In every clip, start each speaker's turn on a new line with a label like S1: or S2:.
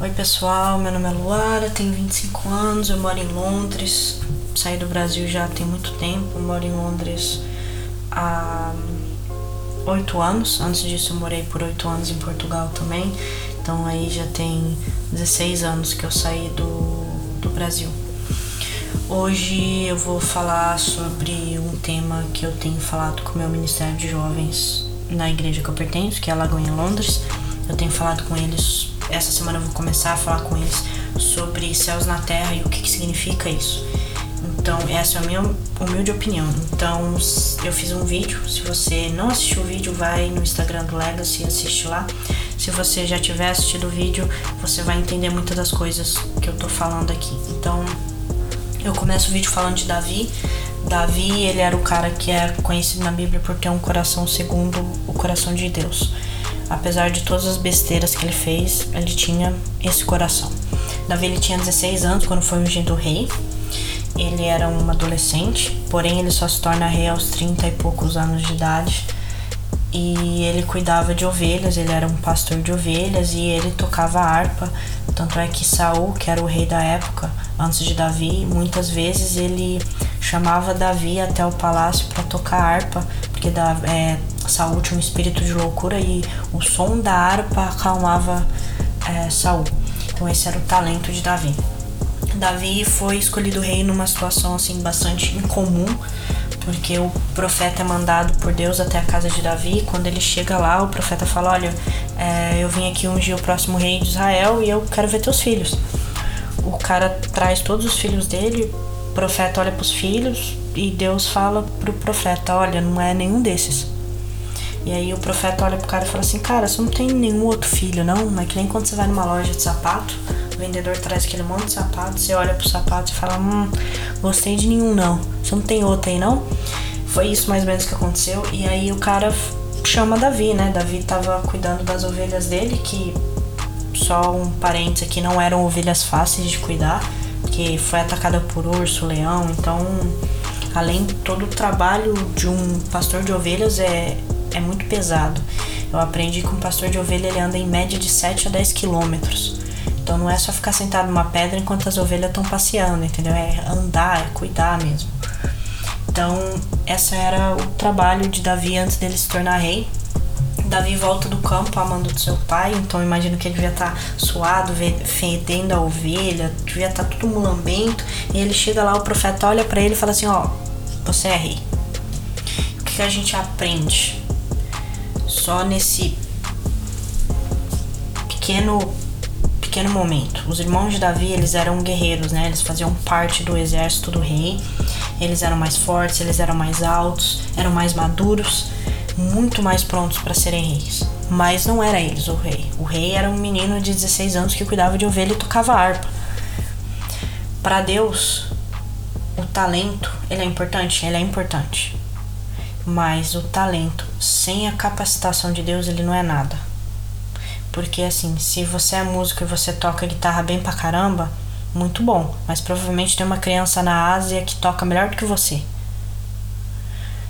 S1: Oi pessoal, meu nome é Luara, tenho 25 anos, eu moro em Londres, saí do Brasil já tem muito tempo, moro em Londres há 8 anos, antes disso eu morei por 8 anos em Portugal também, então aí já tem 16 anos que eu saí do, do Brasil. Hoje eu vou falar sobre um tema que eu tenho falado com o meu Ministério de Jovens na igreja que eu pertenço, que é a Lagoinha Londres. Eu tenho falado com eles essa semana eu vou começar a falar com eles sobre céus na terra e o que, que significa isso. Então, essa é a minha humilde opinião. Então, eu fiz um vídeo. Se você não assistiu o vídeo, vai no Instagram do Legacy e assiste lá. Se você já tiver assistido o vídeo, você vai entender muitas das coisas que eu tô falando aqui. Então, eu começo o vídeo falando de Davi. Davi, ele era o cara que é conhecido na Bíblia por ter um coração segundo o coração de Deus. Apesar de todas as besteiras que ele fez, ele tinha esse coração. Davi ele tinha 16 anos quando foi ungido rei. Ele era um adolescente, porém ele só se torna rei aos 30 e poucos anos de idade. E ele cuidava de ovelhas, ele era um pastor de ovelhas e ele tocava harpa. Tanto é que Saul, que era o rei da época, antes de Davi, muitas vezes ele chamava Davi até o palácio para tocar harpa, porque é, Saul tinha um espírito de loucura e o som da harpa acalmava é, Saul. Então esse era o talento de Davi. Davi foi escolhido rei numa situação assim bastante incomum, porque o profeta é mandado por Deus até a casa de Davi. Quando ele chega lá, o profeta fala: Olha, é, eu vim aqui ungir o próximo rei de Israel e eu quero ver teus filhos. O cara traz todos os filhos dele, o profeta olha para os filhos e Deus fala pro profeta: Olha, não é nenhum desses. E aí o profeta olha pro cara e fala assim, cara, você não tem nenhum outro filho, não? Não é que nem quando você vai numa loja de sapato, o vendedor traz aquele monte de sapato, você olha pro sapato e fala, hum, gostei de nenhum não. Você não tem outro aí, não? Foi isso mais ou menos que aconteceu. E aí o cara chama Davi, né? Davi tava cuidando das ovelhas dele, que só um parênteses aqui, não eram ovelhas fáceis de cuidar, que foi atacada por urso, leão, então além todo o trabalho de um pastor de ovelhas é é muito pesado. Eu aprendi que um pastor de ovelha ele anda em média de 7 a 10 quilômetros. Então não é só ficar sentado numa pedra enquanto as ovelhas estão passeando, entendeu? É andar, é cuidar mesmo. Então, essa era o trabalho de Davi antes dele se tornar rei. Davi volta do campo amando do seu pai, então imagino que ele devia estar tá suado, fedendo a ovelha, devia estar tá tudo mulambento. E ele chega lá, o profeta olha para ele e fala assim: Ó, você é rei. O que a gente aprende? Só nesse pequeno pequeno momento. Os irmãos de Davi, eles eram guerreiros, né? Eles faziam parte do exército do rei. Eles eram mais fortes, eles eram mais altos, eram mais maduros, muito mais prontos para serem reis. Mas não era eles o rei. O rei era um menino de 16 anos que cuidava de ovelha e tocava harpa. Para Deus, o talento, ele é importante, ele é importante. Mas o talento sem a capacitação de Deus, ele não é nada. Porque assim, se você é músico e você toca guitarra bem pra caramba, muito bom, mas provavelmente tem uma criança na Ásia que toca melhor do que você.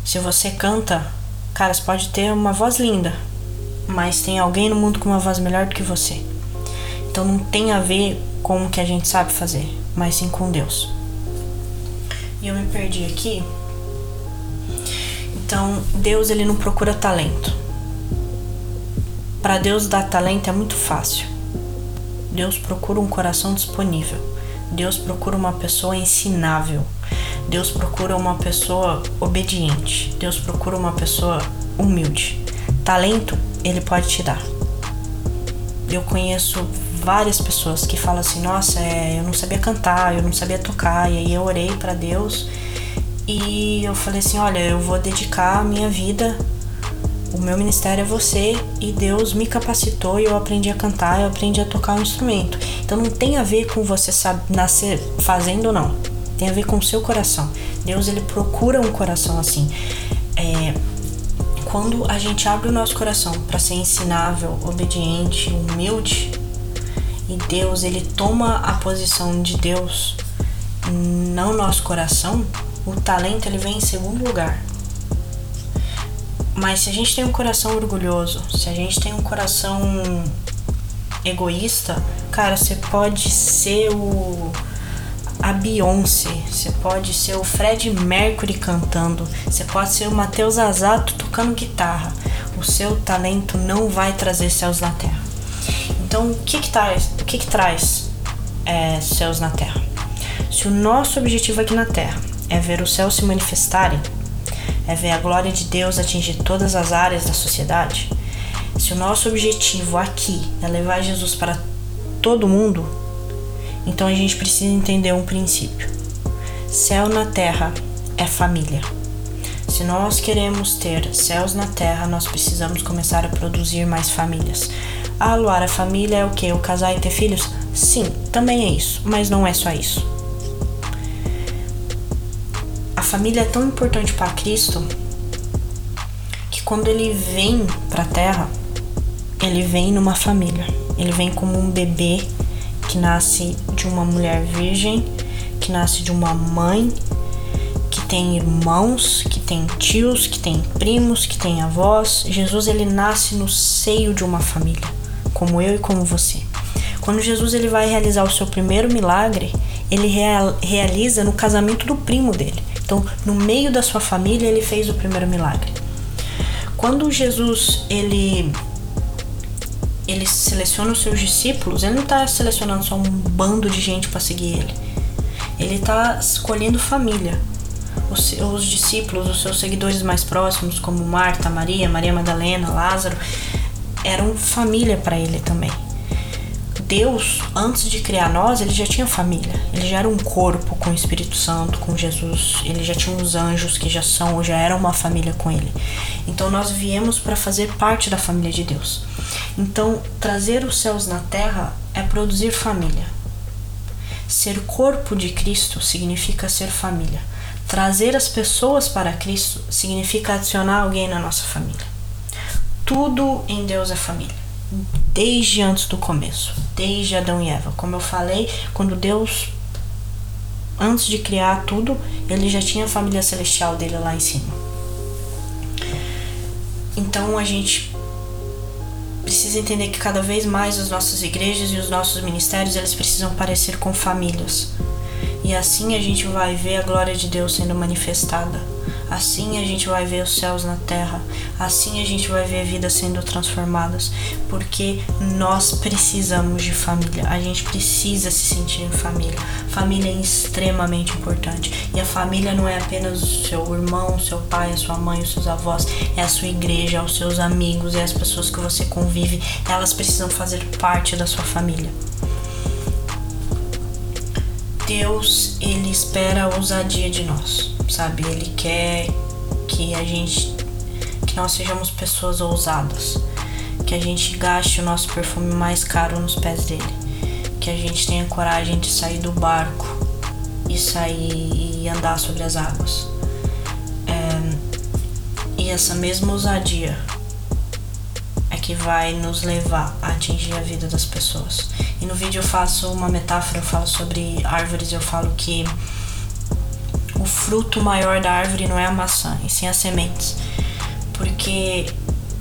S1: Se você canta, cara, você pode ter uma voz linda, mas tem alguém no mundo com uma voz melhor do que você. Então não tem a ver com o que a gente sabe fazer, mas sim com Deus. E eu me perdi aqui então, Deus ele não procura talento. Para Deus dar talento é muito fácil. Deus procura um coração disponível. Deus procura uma pessoa ensinável. Deus procura uma pessoa obediente. Deus procura uma pessoa humilde. Talento ele pode te dar. Eu conheço várias pessoas que falam assim: Nossa, é, eu não sabia cantar, eu não sabia tocar. E aí eu orei para Deus e eu falei assim: olha, eu vou dedicar a minha vida, o meu ministério é você, e Deus me capacitou e eu aprendi a cantar, eu aprendi a tocar um instrumento. Então não tem a ver com você nascer fazendo não, tem a ver com o seu coração. Deus ele procura um coração assim. É, quando a gente abre o nosso coração para ser ensinável, obediente, humilde, e Deus ele toma a posição de Deus no nosso coração, o talento ele vem em segundo lugar. Mas se a gente tem um coração orgulhoso, se a gente tem um coração egoísta, cara, você pode ser o a Beyoncé, você pode ser o Fred Mercury cantando, você pode ser o Matheus Azato tocando guitarra. O seu talento não vai trazer céus na terra. Então, o que que traz, o que que traz é, céus na terra? Se o nosso objetivo aqui na terra é ver o céu se manifestarem, é ver a glória de Deus atingir todas as áreas da sociedade, se o nosso objetivo aqui é levar Jesus para todo mundo, então a gente precisa entender um princípio. Céu na terra é família. Se nós queremos ter céus na terra, nós precisamos começar a produzir mais famílias. Ah, Luara, família é o que? O casar e ter filhos? Sim, também é isso, mas não é só isso. Família é tão importante para Cristo que quando ele vem para a terra, ele vem numa família. Ele vem como um bebê que nasce de uma mulher virgem, que nasce de uma mãe, que tem irmãos, que tem tios, que tem primos, que tem avós. Jesus ele nasce no seio de uma família, como eu e como você. Quando Jesus ele vai realizar o seu primeiro milagre, ele real, realiza no casamento do primo dele. Então, no meio da sua família, ele fez o primeiro milagre. Quando Jesus ele ele seleciona os seus discípulos, ele não está selecionando só um bando de gente para seguir ele. Ele está escolhendo família. Os, os, discípulos, os seus seguidores mais próximos, como Marta, Maria, Maria Madalena, Lázaro, eram família para ele também. Deus, antes de criar nós, ele já tinha família. Ele já era um corpo com o Espírito Santo, com Jesus. Ele já tinha os anjos que já são ou já eram uma família com ele. Então nós viemos para fazer parte da família de Deus. Então, trazer os céus na terra é produzir família. Ser corpo de Cristo significa ser família. Trazer as pessoas para Cristo significa adicionar alguém na nossa família. Tudo em Deus é família desde antes do começo, desde Adão e Eva. Como eu falei, quando Deus, antes de criar tudo, ele já tinha a família celestial dele lá em cima. Então a gente precisa entender que cada vez mais as nossas igrejas e os nossos ministérios eles precisam parecer com famílias. E assim a gente vai ver a glória de Deus sendo manifestada Assim a gente vai ver os céus na terra, assim a gente vai ver vidas sendo transformadas, porque nós precisamos de família, a gente precisa se sentir em família. Família é extremamente importante. E a família não é apenas o seu irmão, o seu pai, a sua mãe, os seus avós, é a sua igreja, é os seus amigos, é as pessoas que você convive, elas precisam fazer parte da sua família. Deus, ele espera a ousadia de nós sabe? Ele quer que a gente que nós sejamos pessoas ousadas, que a gente gaste o nosso perfume mais caro nos pés dele, que a gente tenha coragem de sair do barco e sair e andar sobre as águas. É, e essa mesma ousadia é que vai nos levar a atingir a vida das pessoas. E no vídeo eu faço uma metáfora, eu falo sobre árvores, eu falo que o fruto maior da árvore não é a maçã, e sim as sementes. Porque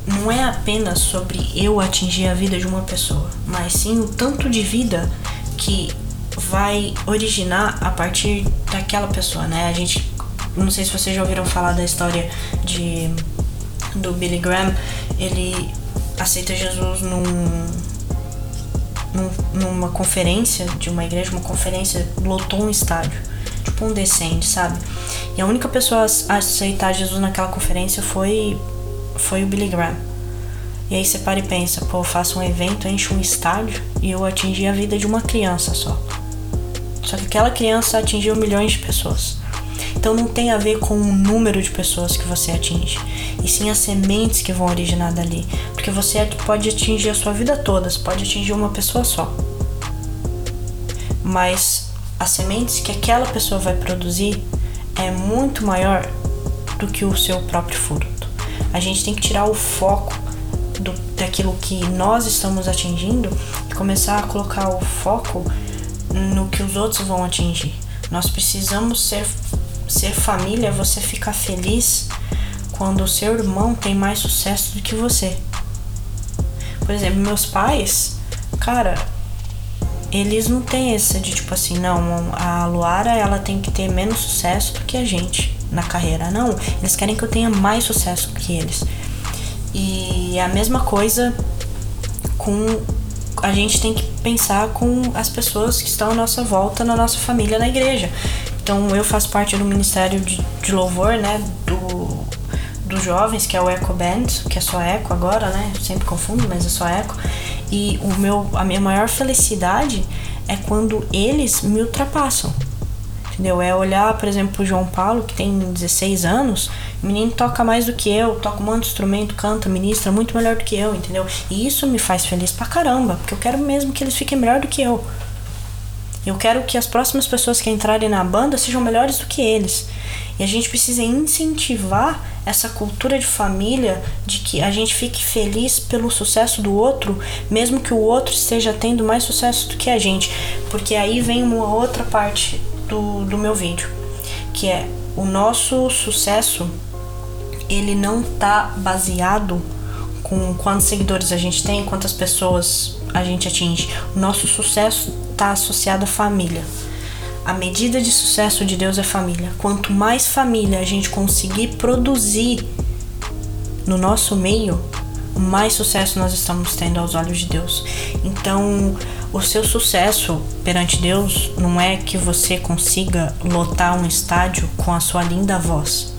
S1: não é apenas sobre eu atingir a vida de uma pessoa, mas sim o tanto de vida que vai originar a partir daquela pessoa, né? A gente, não sei se vocês já ouviram falar da história de do Billy Graham, ele aceita Jesus num, num numa conferência de uma igreja, uma conferência lotou um estádio resplandecente, sabe? E a única pessoa a aceitar Jesus naquela conferência foi, foi o Billy Graham. E aí você para e pensa, pô, eu faço um evento, encho um estádio e eu atingi a vida de uma criança só. Só que aquela criança atingiu milhões de pessoas. Então não tem a ver com o número de pessoas que você atinge, e sim as sementes que vão originar dali. Porque você pode atingir a sua vida toda, você pode atingir uma pessoa só. Mas as sementes que aquela pessoa vai produzir é muito maior do que o seu próprio fruto. A gente tem que tirar o foco do, daquilo que nós estamos atingindo e começar a colocar o foco no que os outros vão atingir. Nós precisamos ser, ser família, você ficar feliz quando o seu irmão tem mais sucesso do que você. Por exemplo, meus pais cara, eles não têm esse de tipo assim, não, a Luara ela tem que ter menos sucesso do que a gente na carreira. Não, eles querem que eu tenha mais sucesso que eles. E a mesma coisa com a gente tem que pensar com as pessoas que estão à nossa volta, na nossa família, na igreja. Então eu faço parte do ministério de, de louvor, né, do dos jovens, que é o Eco Band, que é só Eco agora, né? Eu sempre confundo, mas é só Eco. E o meu, a minha maior felicidade é quando eles me ultrapassam. Entendeu? É olhar, por exemplo, o João Paulo, que tem 16 anos, o menino toca mais do que eu, toca um monte de instrumento, canta, ministra muito melhor do que eu, entendeu? E isso me faz feliz pra caramba, porque eu quero mesmo que eles fiquem melhor do que eu. Eu quero que as próximas pessoas que entrarem na banda sejam melhores do que eles. E a gente precisa incentivar essa cultura de família de que a gente fique feliz pelo sucesso do outro, mesmo que o outro esteja tendo mais sucesso do que a gente. Porque aí vem uma outra parte do, do meu vídeo, que é o nosso sucesso, ele não tá baseado com quantos seguidores a gente tem, quantas pessoas a gente atinge. O nosso sucesso está associado à família. A medida de sucesso de Deus é família. Quanto mais família a gente conseguir produzir no nosso meio, mais sucesso nós estamos tendo aos olhos de Deus. Então, o seu sucesso perante Deus não é que você consiga lotar um estádio com a sua linda voz.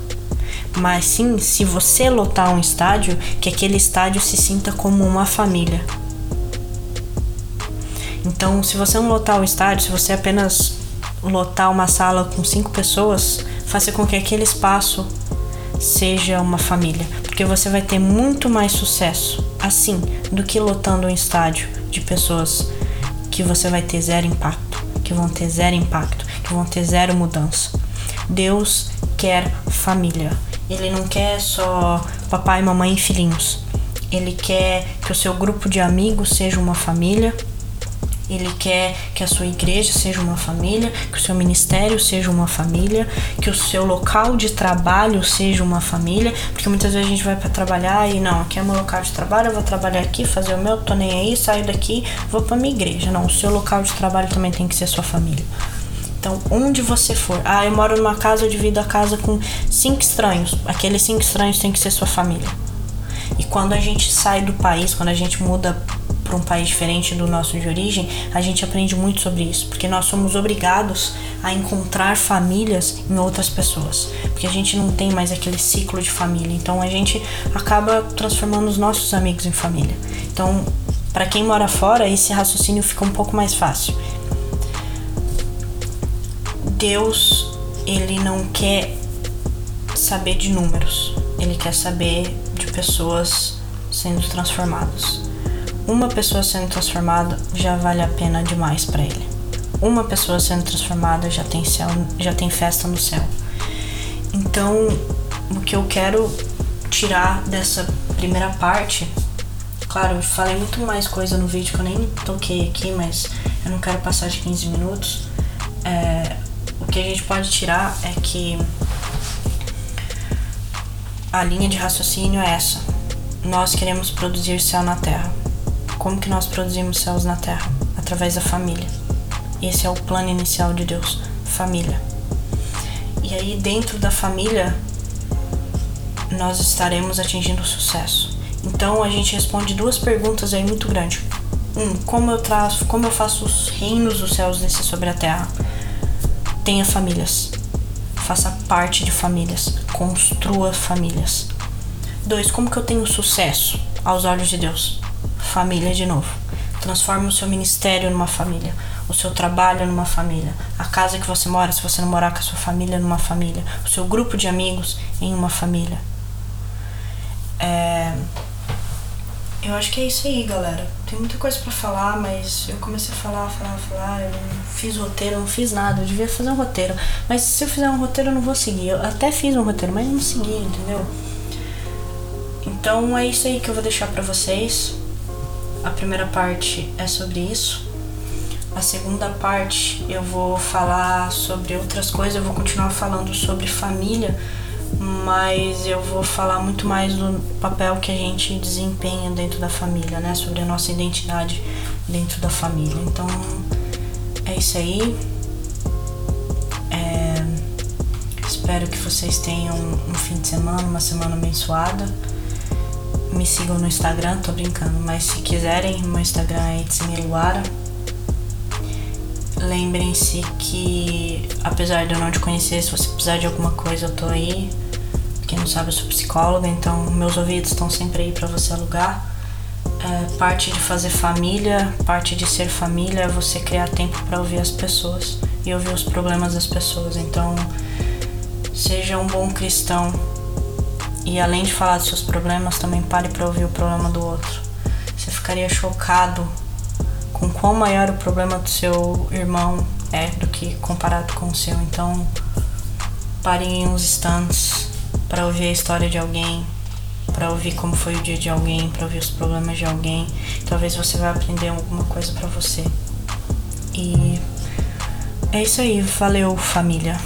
S1: Mas sim, se você lotar um estádio, que aquele estádio se sinta como uma família. Então, se você não lotar o estádio, se você apenas lotar uma sala com cinco pessoas, faça com que aquele espaço seja uma família, porque você vai ter muito mais sucesso assim do que lotando um estádio de pessoas que você vai ter zero impacto, que vão ter zero impacto, que vão ter zero mudança. Deus quer família. Ele não quer só papai, mamãe e filhinhos. Ele quer que o seu grupo de amigos seja uma família ele quer que a sua igreja seja uma família, que o seu ministério seja uma família, que o seu local de trabalho seja uma família, porque muitas vezes a gente vai para trabalhar e não, aqui é meu local de trabalho, eu vou trabalhar aqui, fazer o meu, tô nem aí, saio daqui, vou para minha igreja. Não, o seu local de trabalho também tem que ser sua família. Então, onde você for, ah, eu moro numa casa, eu divido a casa com cinco estranhos. Aqueles cinco estranhos tem que ser sua família. E quando a gente sai do país, quando a gente muda para um país diferente do nosso de origem, a gente aprende muito sobre isso, porque nós somos obrigados a encontrar famílias em outras pessoas, porque a gente não tem mais aquele ciclo de família, então a gente acaba transformando os nossos amigos em família. Então, para quem mora fora, esse raciocínio fica um pouco mais fácil. Deus, ele não quer saber de números, ele quer saber de pessoas sendo transformadas. Uma pessoa sendo transformada já vale a pena demais para ele. Uma pessoa sendo transformada já tem céu, já tem festa no céu. Então, o que eu quero tirar dessa primeira parte, claro, eu falei muito mais coisa no vídeo que eu nem toquei aqui, mas eu não quero passar de 15 minutos. É, o que a gente pode tirar é que a linha de raciocínio é essa. Nós queremos produzir céu na terra. Como que nós produzimos céus na terra? Através da família. Esse é o plano inicial de Deus, família. E aí dentro da família nós estaremos atingindo sucesso. Então a gente responde duas perguntas aí muito grandes. Um, como eu traço, como eu faço os reinos dos céus descer sobre a terra? Tenha famílias. Faça parte de famílias. Construa famílias. Dois, como que eu tenho sucesso aos olhos de Deus? Família de novo. Transforme o seu ministério numa família, o seu trabalho numa família, a casa que você mora, se você não morar com a sua família, numa família, o seu grupo de amigos em uma família. É... Eu acho que é isso aí, galera. Tem muita coisa para falar, mas eu comecei a falar, falar, falar. Eu não fiz roteiro, não fiz nada. Eu devia fazer um roteiro. Mas se eu fizer um roteiro, eu não vou seguir. Eu até fiz um roteiro, mas não segui, entendeu? Então é isso aí que eu vou deixar para vocês. A primeira parte é sobre isso. A segunda parte eu vou falar sobre outras coisas, eu vou continuar falando sobre família, mas eu vou falar muito mais do papel que a gente desempenha dentro da família, né? Sobre a nossa identidade dentro da família. Então é isso aí. É, espero que vocês tenham um fim de semana, uma semana abençoada. Me sigam no Instagram, tô brincando, mas se quiserem, meu Instagram é Itzmiluara. Lembrem-se que, apesar de eu não te conhecer, se você precisar de alguma coisa, eu tô aí. Quem não sabe, eu sou psicóloga, então meus ouvidos estão sempre aí para você alugar. É, parte de fazer família, parte de ser família é você criar tempo para ouvir as pessoas e ouvir os problemas das pessoas. Então, seja um bom cristão e além de falar dos seus problemas, também pare para ouvir o problema do outro. Você ficaria chocado com quão maior o problema do seu irmão é do que comparado com o seu. Então, parem uns instantes para ouvir a história de alguém, para ouvir como foi o dia de alguém, para ouvir os problemas de alguém. Talvez você vai aprender alguma coisa para você. E é isso aí, valeu família.